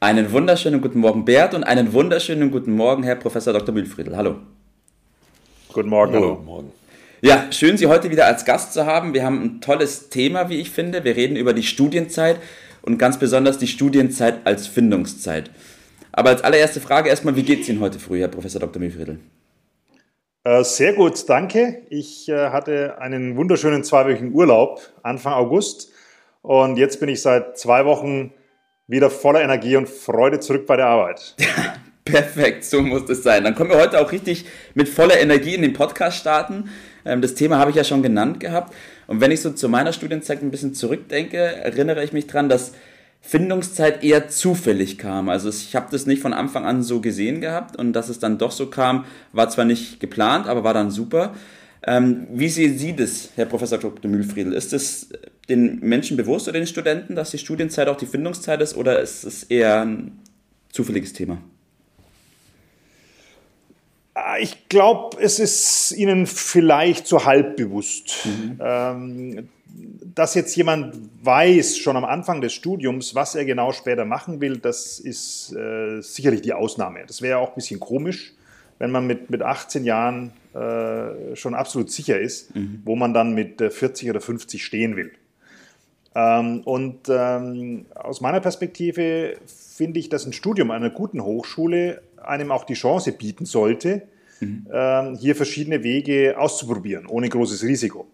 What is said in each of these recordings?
Einen wunderschönen guten Morgen, Bert, und einen wunderschönen guten Morgen, Herr Professor Dr. Mühlfriedl. Hallo. Guten Morgen. Hallo. Guten Morgen. Ja, schön, Sie heute wieder als Gast zu haben. Wir haben ein tolles Thema, wie ich finde. Wir reden über die Studienzeit und ganz besonders die Studienzeit als Findungszeit. Aber als allererste Frage erstmal, wie geht es Ihnen heute früh, Herr Professor Dr. Mühlfriedl? Äh, sehr gut, danke. Ich äh, hatte einen wunderschönen zweiwöchigen Urlaub Anfang August und jetzt bin ich seit zwei Wochen wieder voller Energie und Freude zurück bei der Arbeit. Perfekt, so muss es sein. Dann können wir heute auch richtig mit voller Energie in den Podcast starten. Ähm, das Thema habe ich ja schon genannt gehabt. Und wenn ich so zu meiner Studienzeit ein bisschen zurückdenke, erinnere ich mich daran, dass Findungszeit eher zufällig kam. Also ich habe das nicht von Anfang an so gesehen gehabt und dass es dann doch so kam, war zwar nicht geplant, aber war dann super. Ähm, wie sehen Sie das, Herr Professor Dr. Mühlfriedl? Ist es den Menschen bewusst oder den Studenten, dass die Studienzeit auch die Findungszeit ist oder ist es eher ein zufälliges Thema? Ah, ich glaube, es ist Ihnen vielleicht so halb bewusst. Mhm. Ähm, dass jetzt jemand weiß, schon am Anfang des Studiums, was er genau später machen will, das ist äh, sicherlich die Ausnahme. Das wäre auch ein bisschen komisch, wenn man mit, mit 18 Jahren äh, schon absolut sicher ist, mhm. wo man dann mit 40 oder 50 stehen will. Ähm, und ähm, aus meiner Perspektive finde ich, dass ein Studium an einer guten Hochschule einem auch die Chance bieten sollte, mhm. ähm, hier verschiedene Wege auszuprobieren, ohne großes Risiko.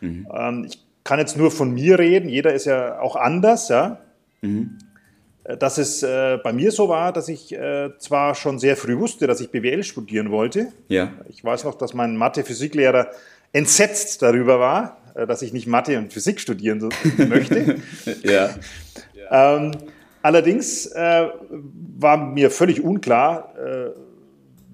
Mhm. Ähm, ich kann jetzt nur von mir reden, jeder ist ja auch anders, ja. Mhm. Äh, dass es äh, bei mir so war, dass ich äh, zwar schon sehr früh wusste, dass ich BWL studieren wollte. Ja. Ich weiß noch, dass mein Mathe-Physiklehrer entsetzt darüber war, dass ich nicht Mathe und Physik studieren möchte. ja. Ähm, allerdings äh, war mir völlig unklar, äh,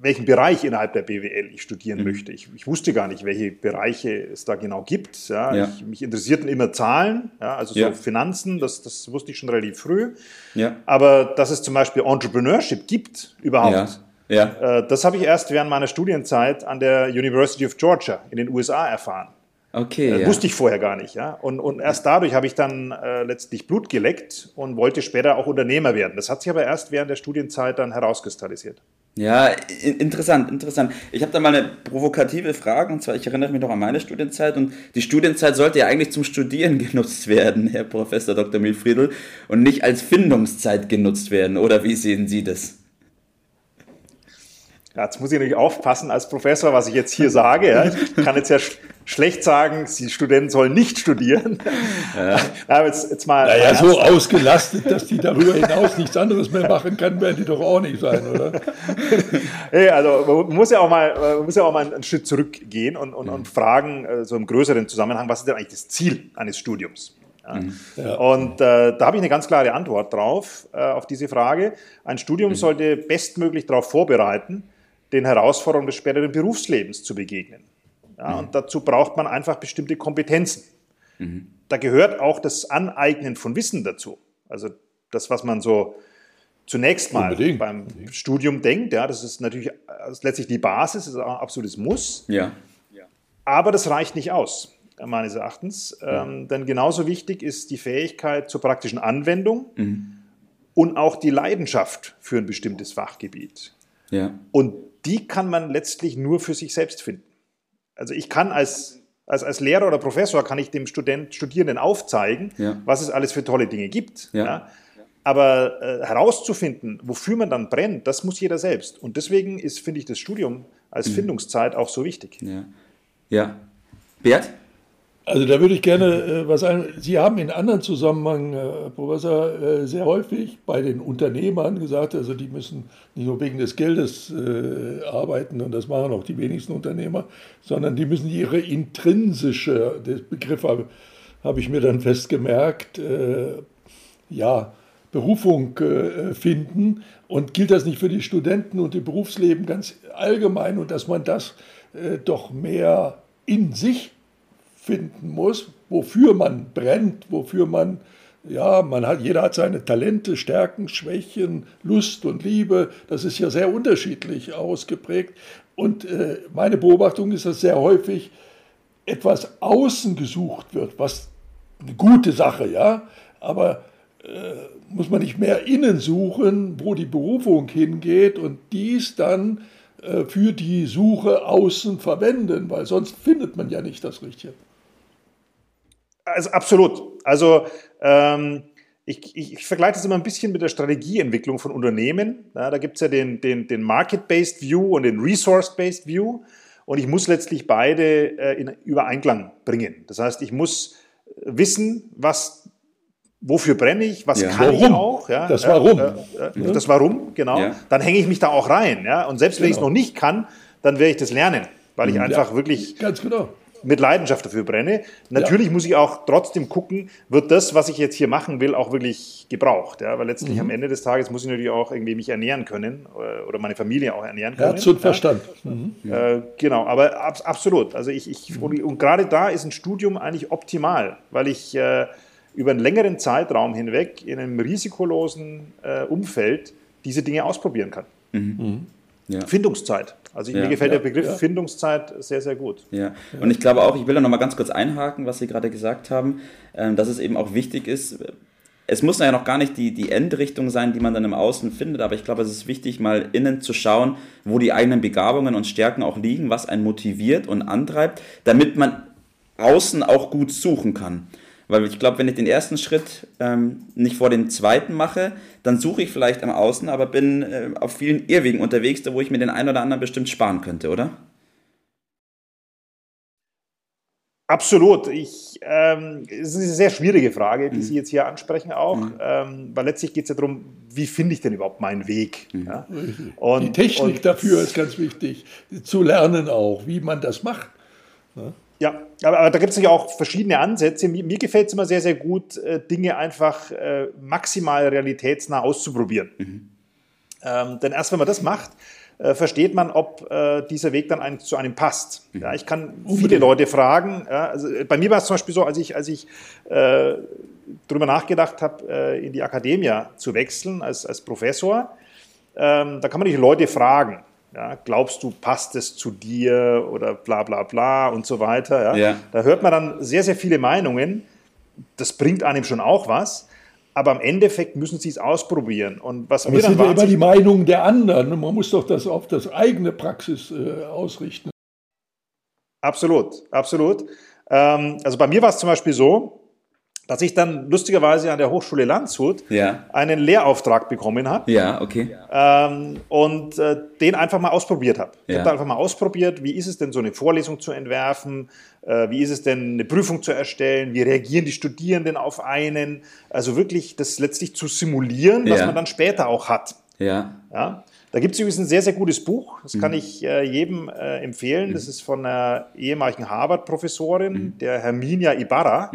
welchen Bereich innerhalb der BWL ich studieren mhm. möchte. Ich, ich, wusste gar nicht, welche Bereiche es da genau gibt. Ja, ja. Ich, mich interessierten immer Zahlen, ja, also so. Finanzen, das, das wusste ich schon relativ früh. Aber dass es zum Beispiel Entrepreneurship gibt überhaupt, äh, das habe ich erst während meiner Studienzeit an der University of Georgia in den USA erfahren. Okay. Das äh, wusste ich vorher gar nicht. Ja? Und, und erst dadurch habe ich dann äh, letztlich Blut geleckt und wollte später auch Unternehmer werden. Das hat sich aber erst während der Studienzeit dann herauskristallisiert. Ja, interessant, interessant. Ich habe da mal eine provokative Frage, und zwar, ich erinnere mich noch an meine Studienzeit, und die Studienzeit sollte ja eigentlich zum Studieren genutzt werden, Herr Professor Dr. Milfriedl, und nicht als Findungszeit genutzt werden, oder wie sehen Sie das? Ja, jetzt muss ich natürlich aufpassen als Professor, was ich jetzt hier sage. Ja. Ich kann jetzt ja schlecht sagen, die Studenten sollen nicht studieren. Ja. Aber jetzt, jetzt mal naja, so ausgelastet, dass die darüber hinaus nichts anderes mehr machen kann, werden die doch auch nicht sein, oder? hey, also man muss ja auch mal, muss ja auch mal einen Schritt zurückgehen und, und, und fragen, äh, so im größeren Zusammenhang, was ist denn eigentlich das Ziel eines Studiums? Ja. Ja. Und äh, da habe ich eine ganz klare Antwort drauf, äh, auf diese Frage. Ein Studium mhm. sollte bestmöglich darauf vorbereiten, den Herausforderungen des späteren Berufslebens zu begegnen. Ja, mhm. Und dazu braucht man einfach bestimmte Kompetenzen. Mhm. Da gehört auch das Aneignen von Wissen dazu. Also das, was man so zunächst mal Unbedingt. beim Studium denkt, ja, das ist natürlich das ist letztlich die Basis, das ist auch ein absolutes Muss. Ja. Aber das reicht nicht aus, meines Erachtens. Ja. Ähm, denn genauso wichtig ist die Fähigkeit zur praktischen Anwendung mhm. und auch die Leidenschaft für ein bestimmtes Fachgebiet. Ja. Und die kann man letztlich nur für sich selbst finden. Also ich kann als, als, als Lehrer oder Professor, kann ich dem Student, Studierenden aufzeigen, ja. was es alles für tolle Dinge gibt. Ja. Aber äh, herauszufinden, wofür man dann brennt, das muss jeder selbst. Und deswegen ist, finde ich, das Studium als mhm. Findungszeit auch so wichtig. Ja. ja. Bert? Also da würde ich gerne äh, was sagen. Sie haben in anderen Zusammenhängen, äh, Professor, äh, sehr häufig bei den Unternehmern gesagt, also die müssen nicht nur wegen des Geldes äh, arbeiten und das machen auch die wenigsten Unternehmer, sondern die müssen ihre intrinsische, der Begriff habe, habe ich mir dann festgemerkt, äh, ja, Berufung äh, finden. Und gilt das nicht für die Studenten und die Berufsleben ganz allgemein und dass man das doch mehr in sich finden muss, wofür man brennt, wofür man, ja, man hat, jeder hat seine Talente, Stärken, Schwächen, Lust und Liebe. Das ist ja sehr unterschiedlich ausgeprägt. Und äh, meine Beobachtung ist, dass sehr häufig etwas außen gesucht wird, was eine gute Sache, ja, aber äh, muss man nicht mehr innen suchen, wo die Berufung hingeht und dies dann äh, für die Suche außen verwenden, weil sonst findet man ja nicht das Richtige. Also absolut. Also ähm, ich, ich, ich, vergleiche das immer ein bisschen mit der Strategieentwicklung von Unternehmen. Ja, da gibt es ja den, den, den Market-Based View und den Resource-Based View. Und ich muss letztlich beide äh, in Übereinklang bringen. Das heißt, ich muss wissen, was wofür brenne ich, was ja. kann warum? ich auch. Ja, das Warum. Äh, äh, das Warum, genau. Ja. Dann hänge ich mich da auch rein. Ja? Und selbst wenn genau. ich es noch nicht kann, dann werde ich das lernen, weil ich einfach wirklich Ganz genau mit Leidenschaft dafür brenne. Natürlich ja. muss ich auch trotzdem gucken, wird das, was ich jetzt hier machen will, auch wirklich gebraucht. Ja? Weil letztlich mhm. am Ende des Tages muss ich natürlich auch irgendwie mich ernähren können äh, oder meine Familie auch ernähren können. Herz und Verstand. Mhm. Äh, genau, aber ab, absolut. Also ich, ich mhm. und, und gerade da ist ein Studium eigentlich optimal, weil ich äh, über einen längeren Zeitraum hinweg in einem risikolosen äh, Umfeld diese Dinge ausprobieren kann. Mhm. Ja. Findungszeit. Also ja, mir gefällt ja, der Begriff. Findungszeit sehr, sehr gut. Ja, und ich glaube auch, ich will da nochmal ganz kurz einhaken, was Sie gerade gesagt haben, ähm, dass es eben auch wichtig ist, es muss ja noch gar nicht die, die Endrichtung sein, die man dann im Außen findet, aber ich glaube, es ist wichtig, mal innen zu schauen, wo die eigenen Begabungen und Stärken auch liegen, was einen motiviert und antreibt, damit man außen auch gut suchen kann. Weil ich glaube, wenn ich den ersten Schritt ähm, nicht vor dem zweiten mache, dann suche ich vielleicht am Außen, aber bin äh, auf vielen Irrwegen unterwegs, da wo ich mir den einen oder anderen bestimmt sparen könnte, oder? Absolut. Ich, ähm, es ist eine sehr schwierige Frage, die mhm. Sie jetzt hier ansprechen auch, mhm. ähm, weil letztlich geht es ja darum, wie finde ich denn überhaupt meinen Weg? Mhm. Ja? Und, die Technik und, dafür ist ganz wichtig, zu lernen auch, wie man das macht. Ja? Ja, aber, aber da gibt es ja auch verschiedene Ansätze. Mir, mir gefällt es immer sehr, sehr gut, äh, Dinge einfach äh, maximal realitätsnah auszuprobieren. Mhm. Ähm, denn erst wenn man das macht, äh, versteht man, ob äh, dieser Weg dann ein, zu einem passt. Mhm. Ja, ich kann viele Leute fragen. Ja, also äh, bei mir war es zum Beispiel so, als ich, als ich äh, darüber nachgedacht habe, äh, in die Akademie zu wechseln als, als Professor, ähm, da kann man die Leute fragen. Ja, glaubst du, passt es zu dir oder bla bla bla und so weiter. Ja? ja. Da hört man dann sehr, sehr viele Meinungen. Das bringt einem schon auch was. Aber im Endeffekt müssen sie es ausprobieren. Und was aber es sind ja immer die Meinungen der anderen. Man muss doch das auf das eigene Praxis äh, ausrichten. Absolut, absolut. Ähm, also bei mir war es zum Beispiel so, dass ich dann lustigerweise an der Hochschule Landshut ja. einen Lehrauftrag bekommen habe. Ja, okay. Ähm, und äh, den einfach mal ausprobiert habe. Ich ja. habe einfach mal ausprobiert, wie ist es denn, so eine Vorlesung zu entwerfen, äh, wie ist es denn, eine Prüfung zu erstellen, wie reagieren die Studierenden auf einen. Also wirklich das letztlich zu simulieren, was ja. man dann später auch hat. Ja. ja? Da gibt es übrigens ein sehr, sehr gutes Buch, das kann mhm. ich äh, jedem äh, empfehlen. Das mhm. ist von einer ehemaligen Harvard-Professorin, mhm. der Herminia Ibarra.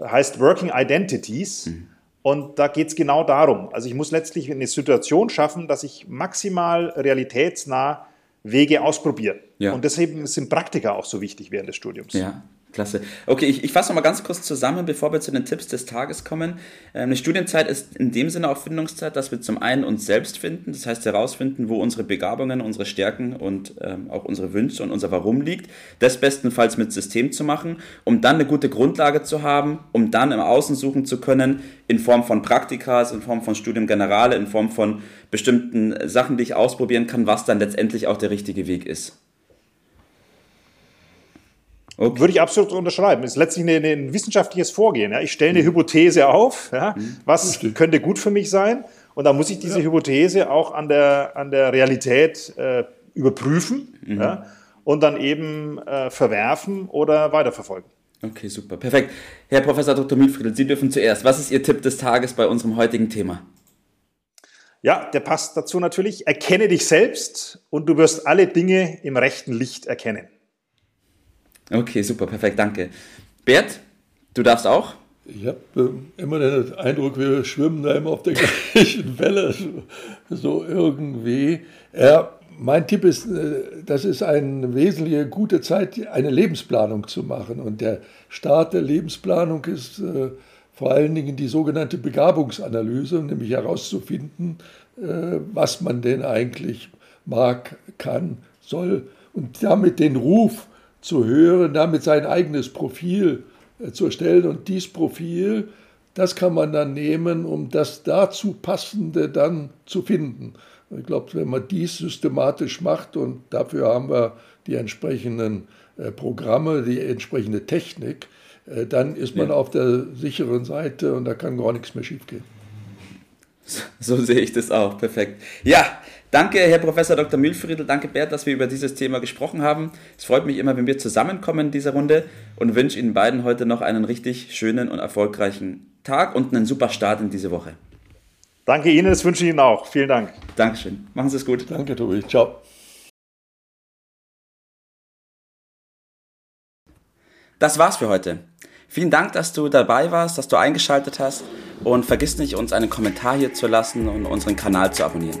Heißt Working Identities. Mhm. Und da geht es genau darum. Also ich muss letztlich eine Situation schaffen, dass ich maximal realitätsnah Wege ausprobiere. Ja. Und deswegen sind Praktika auch so wichtig während des Studiums. Ja. Klasse. Okay, ich, ich fasse noch mal ganz kurz zusammen, bevor wir zu den Tipps des Tages kommen. Ähm, eine Studienzeit ist in dem Sinne auch Findungszeit, dass wir zum einen uns selbst finden, das heißt herausfinden, wo unsere Begabungen, unsere Stärken und ähm, auch unsere Wünsche und unser Warum liegt. Das bestenfalls mit System zu machen, um dann eine gute Grundlage zu haben, um dann im Außen suchen zu können, in Form von Praktikas, in Form von Studium Generale, in Form von bestimmten Sachen, die ich ausprobieren kann, was dann letztendlich auch der richtige Weg ist. Okay. Würde ich absolut unterschreiben. Es ist letztlich ein, ein wissenschaftliches Vorgehen. Ja. Ich stelle eine mhm. Hypothese auf, ja. mhm. was okay. könnte gut für mich sein. Und dann muss ich diese ja. Hypothese auch an der, an der Realität äh, überprüfen mhm. ja, und dann eben äh, verwerfen oder weiterverfolgen. Okay, super. Perfekt. Herr Professor Dr. Mietfriedl, Sie dürfen zuerst. Was ist Ihr Tipp des Tages bei unserem heutigen Thema? Ja, der passt dazu natürlich. Erkenne dich selbst und du wirst alle Dinge im rechten Licht erkennen. Okay, super, perfekt, danke. Bert, du darfst auch Ich habe äh, immer den Eindruck, wir schwimmen da immer auf der gleichen Welle, so, irgendwie. Ja, mein Tipp ist, äh, das ist eine wesentliche gute Zeit, eine Lebensplanung zu machen. Und der Start der Lebensplanung ist äh, vor allen Dingen die sogenannte Begabungsanalyse, nämlich herauszufinden, äh, was man denn eigentlich mag, kann, soll und damit den Ruf zu hören, damit sein eigenes Profil zu erstellen. Und dieses Profil, das kann man dann nehmen, um das dazu passende dann zu finden. Ich glaube, wenn man dies systematisch macht und dafür haben wir die entsprechenden äh, Programme, die entsprechende Technik, äh, dann ist man ja. auf der sicheren Seite und da kann gar nichts mehr schiefgehen. So sehe ich das auch. Perfekt. Ja, danke, Herr Professor Dr. Mühlfriedl. Danke, Bert, dass wir über dieses Thema gesprochen haben. Es freut mich immer, wenn wir zusammenkommen in dieser Runde und wünsche Ihnen beiden heute noch einen richtig schönen und erfolgreichen Tag und einen super Start in diese Woche. Danke Ihnen, das wünsche ich Ihnen auch. Vielen Dank. Dankeschön. Machen Sie es gut. Danke, Tobi. Ciao. Das war's für heute. Vielen Dank, dass du dabei warst, dass du eingeschaltet hast und vergiss nicht, uns einen Kommentar hier zu lassen und unseren Kanal zu abonnieren.